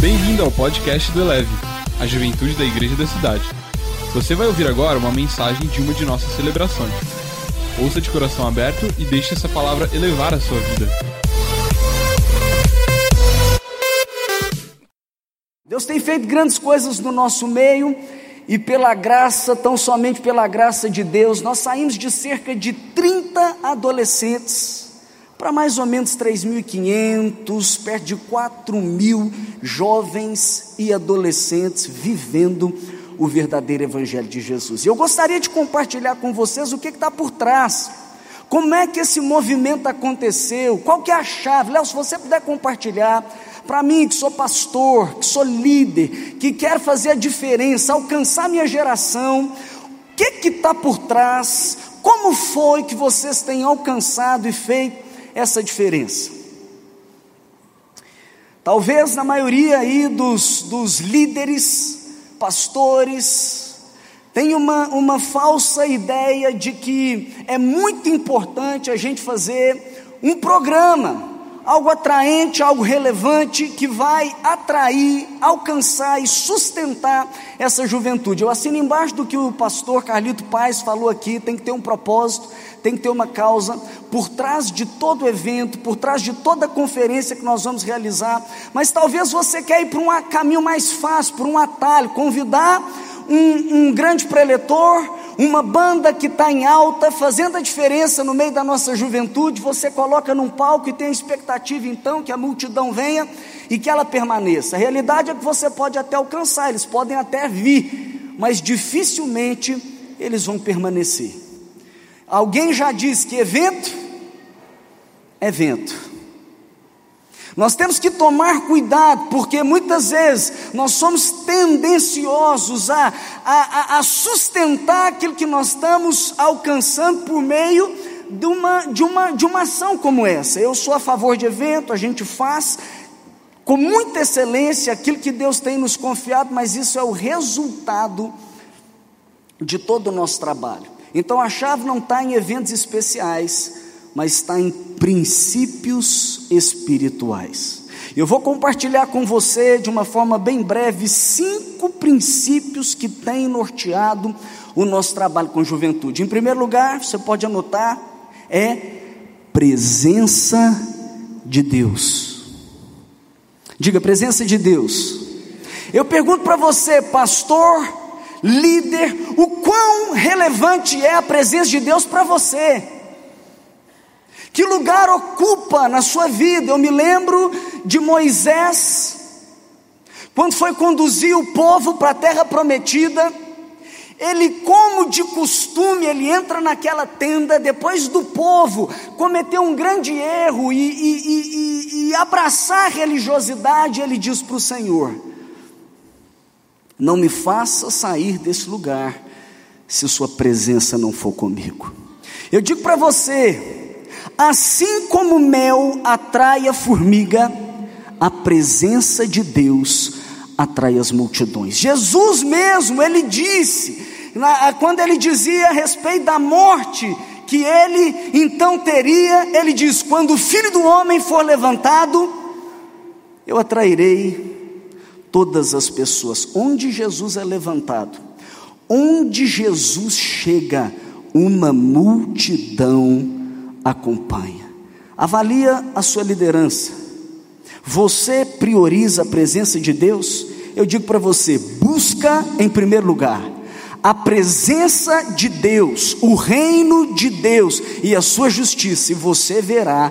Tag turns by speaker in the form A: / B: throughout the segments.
A: Bem-vindo ao podcast do Eleve, a juventude da igreja da cidade. Você vai ouvir agora uma mensagem de uma de nossas celebrações. Ouça de coração aberto e deixe essa palavra elevar a sua vida.
B: Deus tem feito grandes coisas no nosso meio e pela graça, tão somente pela graça de Deus, nós saímos de cerca de 30 adolescentes para mais ou menos 3.500, perto de 4 mil jovens e adolescentes vivendo o verdadeiro Evangelho de Jesus. E eu gostaria de compartilhar com vocês o que está por trás. Como é que esse movimento aconteceu? Qual que é a chave? Léo, se você puder compartilhar, para mim que sou pastor, que sou líder, que quer fazer a diferença, alcançar minha geração, o que está por trás? Como foi que vocês têm alcançado e feito essa diferença. Talvez na maioria aí dos, dos líderes, pastores, tem uma, uma falsa ideia de que é muito importante a gente fazer um programa algo atraente, algo relevante que vai atrair, alcançar e sustentar essa juventude. Eu assino embaixo do que o pastor Carlito Paz falou aqui, tem que ter um propósito, tem que ter uma causa por trás de todo evento, por trás de toda conferência que nós vamos realizar. Mas talvez você quer ir para um caminho mais fácil, por um atalho, convidar um, um grande preletor, uma banda que está em alta, fazendo a diferença no meio da nossa juventude, você coloca num palco e tem a expectativa então que a multidão venha e que ela permaneça. A realidade é que você pode até alcançar, eles podem até vir, mas dificilmente eles vão permanecer. Alguém já disse que evento é evento. Nós temos que tomar cuidado, porque muitas vezes nós somos tendenciosos a, a, a sustentar aquilo que nós estamos alcançando por meio de uma, de, uma, de uma ação como essa. Eu sou a favor de evento, a gente faz com muita excelência aquilo que Deus tem nos confiado, mas isso é o resultado de todo o nosso trabalho. Então a chave não está em eventos especiais, mas está em princípios espirituais. Eu vou compartilhar com você de uma forma bem breve cinco princípios que têm norteado o nosso trabalho com juventude. Em primeiro lugar, você pode anotar, é presença de Deus. Diga presença de Deus. Eu pergunto para você, pastor, líder, o quão relevante é a presença de Deus para você? Que lugar ocupa na sua vida? Eu me lembro de Moisés, quando foi conduzir o povo para a terra prometida, ele, como de costume, ele entra naquela tenda depois do povo cometer um grande erro e, e, e, e abraçar a religiosidade, ele diz para o Senhor: Não me faça sair desse lugar se Sua presença não for comigo. Eu digo para você, Assim como o mel atrai a formiga, a presença de Deus atrai as multidões. Jesus mesmo, ele disse, quando ele dizia a respeito da morte que ele então teria, ele diz: quando o filho do homem for levantado, eu atrairei todas as pessoas. Onde Jesus é levantado, onde Jesus chega, uma multidão acompanha. Avalia a sua liderança. Você prioriza a presença de Deus? Eu digo para você: busca em primeiro lugar a presença de Deus, o reino de Deus e a sua justiça, e você verá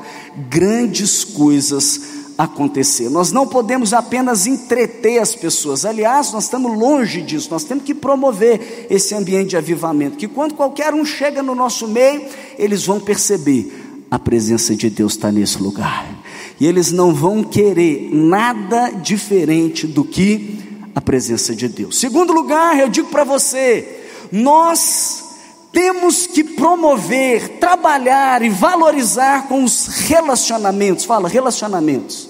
B: grandes coisas acontecer. Nós não podemos apenas entreter as pessoas, aliás, nós estamos longe disso, nós temos que promover esse ambiente de avivamento, que quando qualquer um chega no nosso meio, eles vão perceber a presença de Deus está nesse lugar, e eles não vão querer nada diferente do que a presença de Deus. Segundo lugar, eu digo para você, nós temos que promover, trabalhar e valorizar com os relacionamentos. Fala, relacionamentos.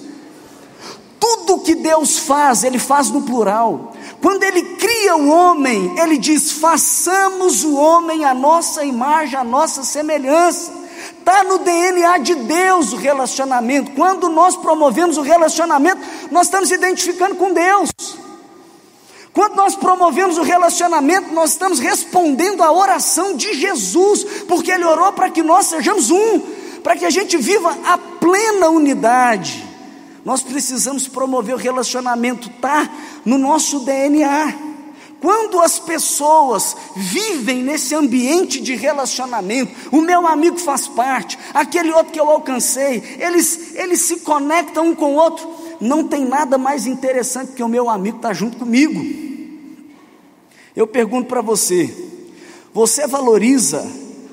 B: Tudo que Deus faz, Ele faz no plural. Quando Ele cria o homem, Ele diz: façamos o homem a nossa imagem, a nossa semelhança. Está no DNA de Deus o relacionamento. Quando nós promovemos o relacionamento, nós estamos identificando com Deus. Quando nós promovemos o relacionamento, nós estamos respondendo à oração de Jesus, porque Ele orou para que nós sejamos um, para que a gente viva a plena unidade. Nós precisamos promover o relacionamento, tá no nosso DNA. Quando as pessoas vivem nesse ambiente de relacionamento, o meu amigo faz parte, aquele outro que eu alcancei, eles, eles se conectam um com o outro, não tem nada mais interessante que o meu amigo estar tá junto comigo. Eu pergunto para você: você valoriza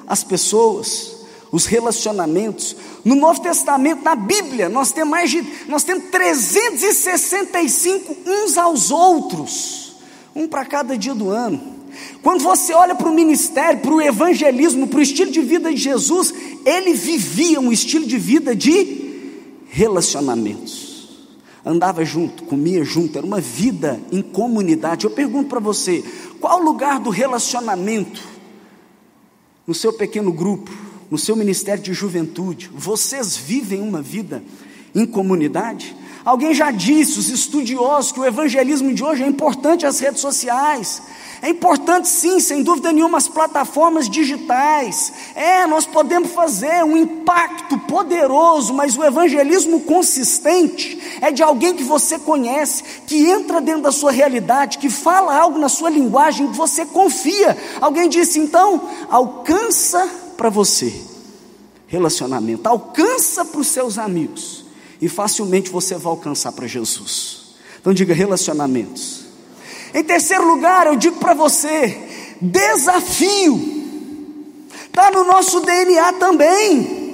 B: as pessoas, os relacionamentos? No Novo Testamento, na Bíblia, nós temos mais de, nós temos 365 uns aos outros um para cada dia do ano. Quando você olha para o ministério, para o evangelismo, para o estilo de vida de Jesus, ele vivia um estilo de vida de relacionamentos. Andava junto, comia junto, era uma vida em comunidade. Eu pergunto para você: qual o lugar do relacionamento no seu pequeno grupo, no seu ministério de juventude? Vocês vivem uma vida em comunidade? Alguém já disse, os estudiosos, que o evangelismo de hoje é importante as redes sociais. É importante sim, sem dúvida nenhuma, as plataformas digitais. É, nós podemos fazer um impacto poderoso, mas o evangelismo consistente é de alguém que você conhece, que entra dentro da sua realidade, que fala algo na sua linguagem, que você confia. Alguém disse, então, alcança para você relacionamento, alcança para os seus amigos e facilmente você vai alcançar para Jesus. Então diga relacionamentos. Em terceiro lugar, eu digo para você, desafio. Está no nosso DNA também.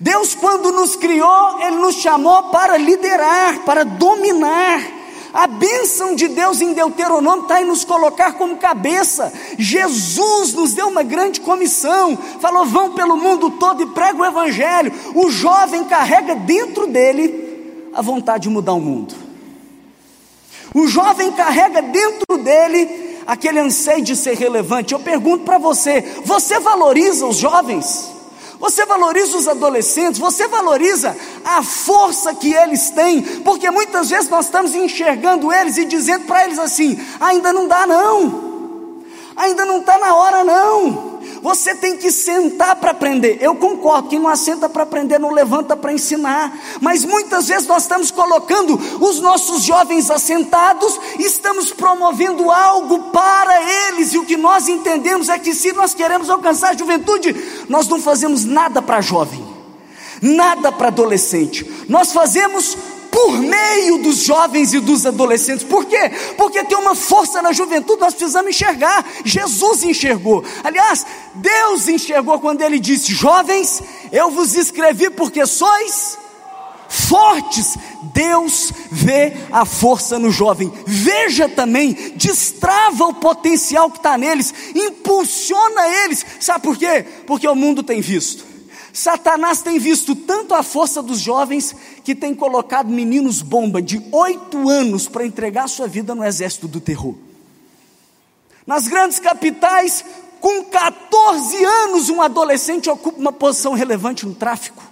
B: Deus, quando nos criou, Ele nos chamou para liderar, para dominar. A bênção de Deus em Deuteronômio está em nos colocar como cabeça. Jesus nos deu uma grande comissão, falou: vão pelo mundo todo e prega o Evangelho. O jovem carrega dentro dele a vontade de mudar o mundo. O jovem carrega dentro dele aquele anseio de ser relevante. Eu pergunto para você: você valoriza os jovens? Você valoriza os adolescentes, você valoriza a força que eles têm, porque muitas vezes nós estamos enxergando eles e dizendo para eles assim: ainda não dá, não, ainda não está na hora, não. Você tem que sentar para aprender. Eu concordo, quem não assenta para aprender não levanta para ensinar. Mas muitas vezes nós estamos colocando os nossos jovens assentados, estamos promovendo algo para eles, e o que nós entendemos é que se nós queremos alcançar a juventude, nós não fazemos nada para jovem, nada para adolescente, nós fazemos por meio dos jovens e dos adolescentes. Por quê? Porque tem uma força na juventude, nós precisamos enxergar. Jesus enxergou. Aliás, Deus enxergou quando ele disse: Jovens, eu vos escrevi porque sois fortes. Deus vê a força no jovem. Veja também, destrava o potencial que está neles, impulsiona eles. Sabe por quê? Porque o mundo tem visto. Satanás tem visto tanto a força dos jovens que tem colocado meninos bomba de oito anos para entregar sua vida no exército do terror. Nas grandes capitais, com 14 anos, um adolescente ocupa uma posição relevante no tráfico.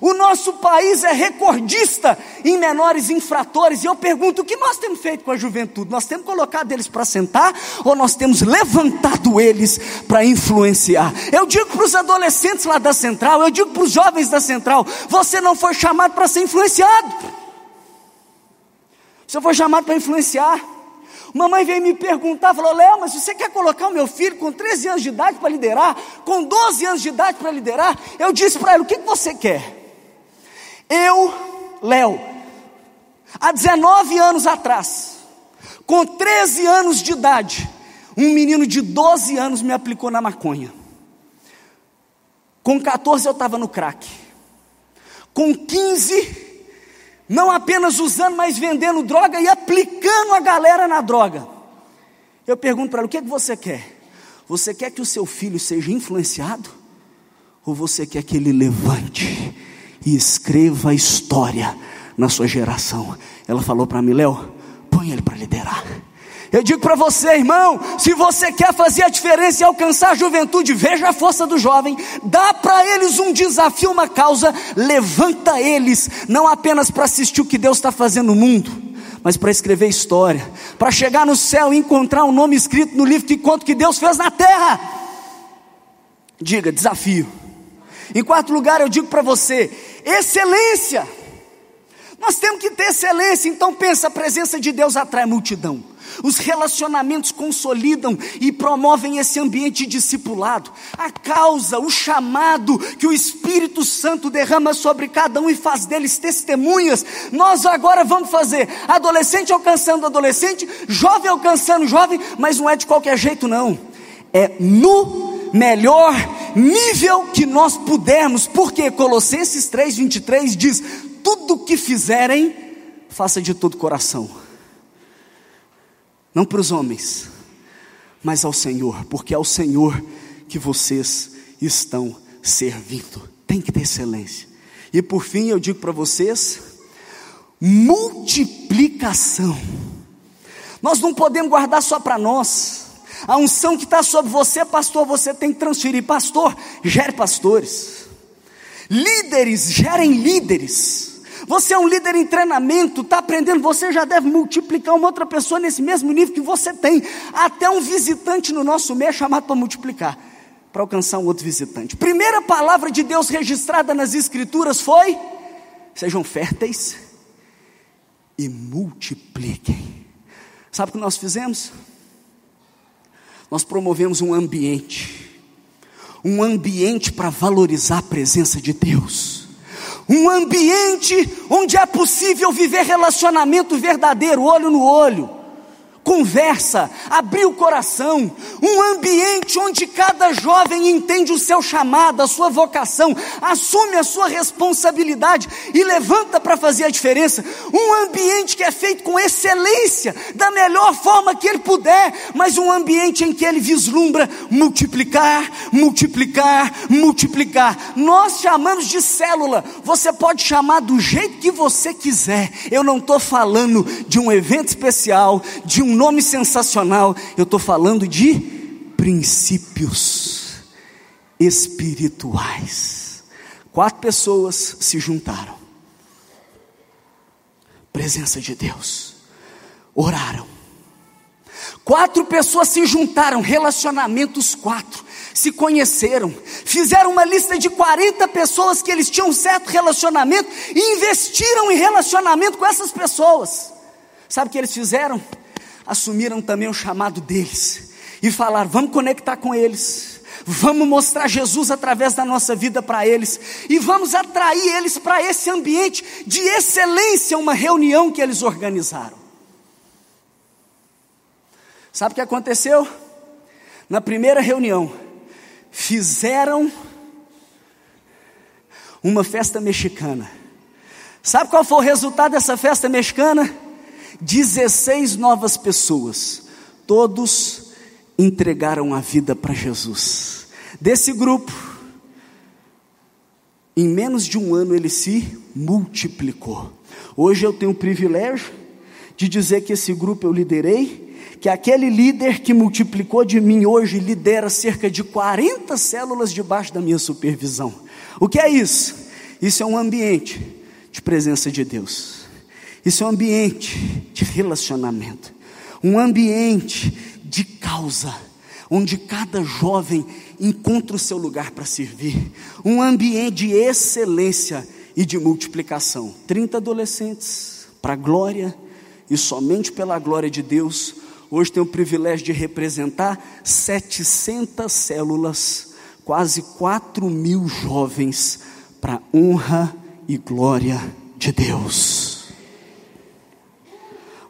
B: O nosso país é recordista em menores infratores. E eu pergunto: o que nós temos feito com a juventude? Nós temos colocado eles para sentar ou nós temos levantado eles para influenciar? Eu digo para os adolescentes lá da central, eu digo para os jovens da central: você não foi chamado para ser influenciado, você foi chamado para influenciar. Mamãe veio me perguntar, falou: Léo, mas você quer colocar o meu filho com 13 anos de idade para liderar, com 12 anos de idade para liderar? Eu disse para ela: o que, que você quer? Eu, Léo, há 19 anos atrás, com 13 anos de idade, um menino de 12 anos me aplicou na maconha. Com 14 eu estava no crack. Com 15, não apenas usando, mas vendendo droga e aplicando a galera na droga. Eu pergunto para ela: o que, é que você quer? Você quer que o seu filho seja influenciado? Ou você quer que ele levante e escreva a história na sua geração. Ela falou para mim, Léo, põe ele para liderar. Eu digo para você, irmão, se você quer fazer a diferença e alcançar a juventude, veja a força do jovem, dá para eles um desafio, uma causa, levanta eles, não apenas para assistir o que Deus está fazendo no mundo, mas para escrever história, para chegar no céu e encontrar um nome escrito no livro que conta o que Deus fez na terra. Diga, desafio. Em quarto lugar, eu digo para você, excelência. Nós temos que ter excelência, então pensa, a presença de Deus atrai multidão. Os relacionamentos consolidam e promovem esse ambiente discipulado. A causa, o chamado que o Espírito Santo derrama sobre cada um e faz deles testemunhas. Nós agora vamos fazer adolescente alcançando adolescente, jovem alcançando jovem, mas não é de qualquer jeito, não. É no melhor nível que nós pudermos, porque Colossenses 3,23 diz: tudo que fizerem, faça de todo coração não para os homens, mas ao Senhor, porque é ao Senhor que vocês estão servindo. Tem que ter excelência. E por fim, eu digo para vocês: multiplicação. Nós não podemos guardar só para nós. A unção que está sobre você, pastor, você tem que transferir. Pastor, gere pastores. Líderes, gerem líderes. Você é um líder em treinamento, está aprendendo, você já deve multiplicar uma outra pessoa nesse mesmo nível que você tem. Até um visitante no nosso meio é chamado para multiplicar, para alcançar um outro visitante. Primeira palavra de Deus registrada nas Escrituras foi: sejam férteis e multipliquem. Sabe o que nós fizemos? Nós promovemos um ambiente, um ambiente para valorizar a presença de Deus. Um ambiente onde é possível viver relacionamento verdadeiro, olho no olho conversa, abrir o coração, um ambiente onde cada jovem entende o seu chamado, a sua vocação, assume a sua responsabilidade e levanta para fazer a diferença. Um ambiente que é feito com excelência, da melhor forma que ele puder, mas um ambiente em que ele vislumbra multiplicar, multiplicar, multiplicar. Nós chamamos de célula, você pode chamar do jeito que você quiser. Eu não estou falando de um evento especial, de um um nome sensacional, eu estou falando de princípios espirituais. Quatro pessoas se juntaram, presença de Deus, oraram. Quatro pessoas se juntaram, relacionamentos quatro, se conheceram, fizeram uma lista de 40 pessoas que eles tinham um certo relacionamento e investiram em relacionamento com essas pessoas. Sabe o que eles fizeram? Assumiram também o chamado deles e falaram: vamos conectar com eles, vamos mostrar Jesus através da nossa vida para eles e vamos atrair eles para esse ambiente de excelência, uma reunião que eles organizaram. Sabe o que aconteceu? Na primeira reunião, fizeram uma festa mexicana. Sabe qual foi o resultado dessa festa mexicana? 16 novas pessoas, todos entregaram a vida para Jesus. Desse grupo, em menos de um ano ele se multiplicou. Hoje eu tenho o privilégio de dizer que esse grupo eu liderei, que aquele líder que multiplicou de mim hoje lidera cerca de 40 células debaixo da minha supervisão. O que é isso? Isso é um ambiente de presença de Deus. Isso é um ambiente de relacionamento, um ambiente de causa, onde cada jovem encontra o seu lugar para servir, um ambiente de excelência e de multiplicação. 30 adolescentes para a glória e somente pela glória de Deus. Hoje tenho o privilégio de representar 700 células, quase 4 mil jovens, para honra e glória de Deus.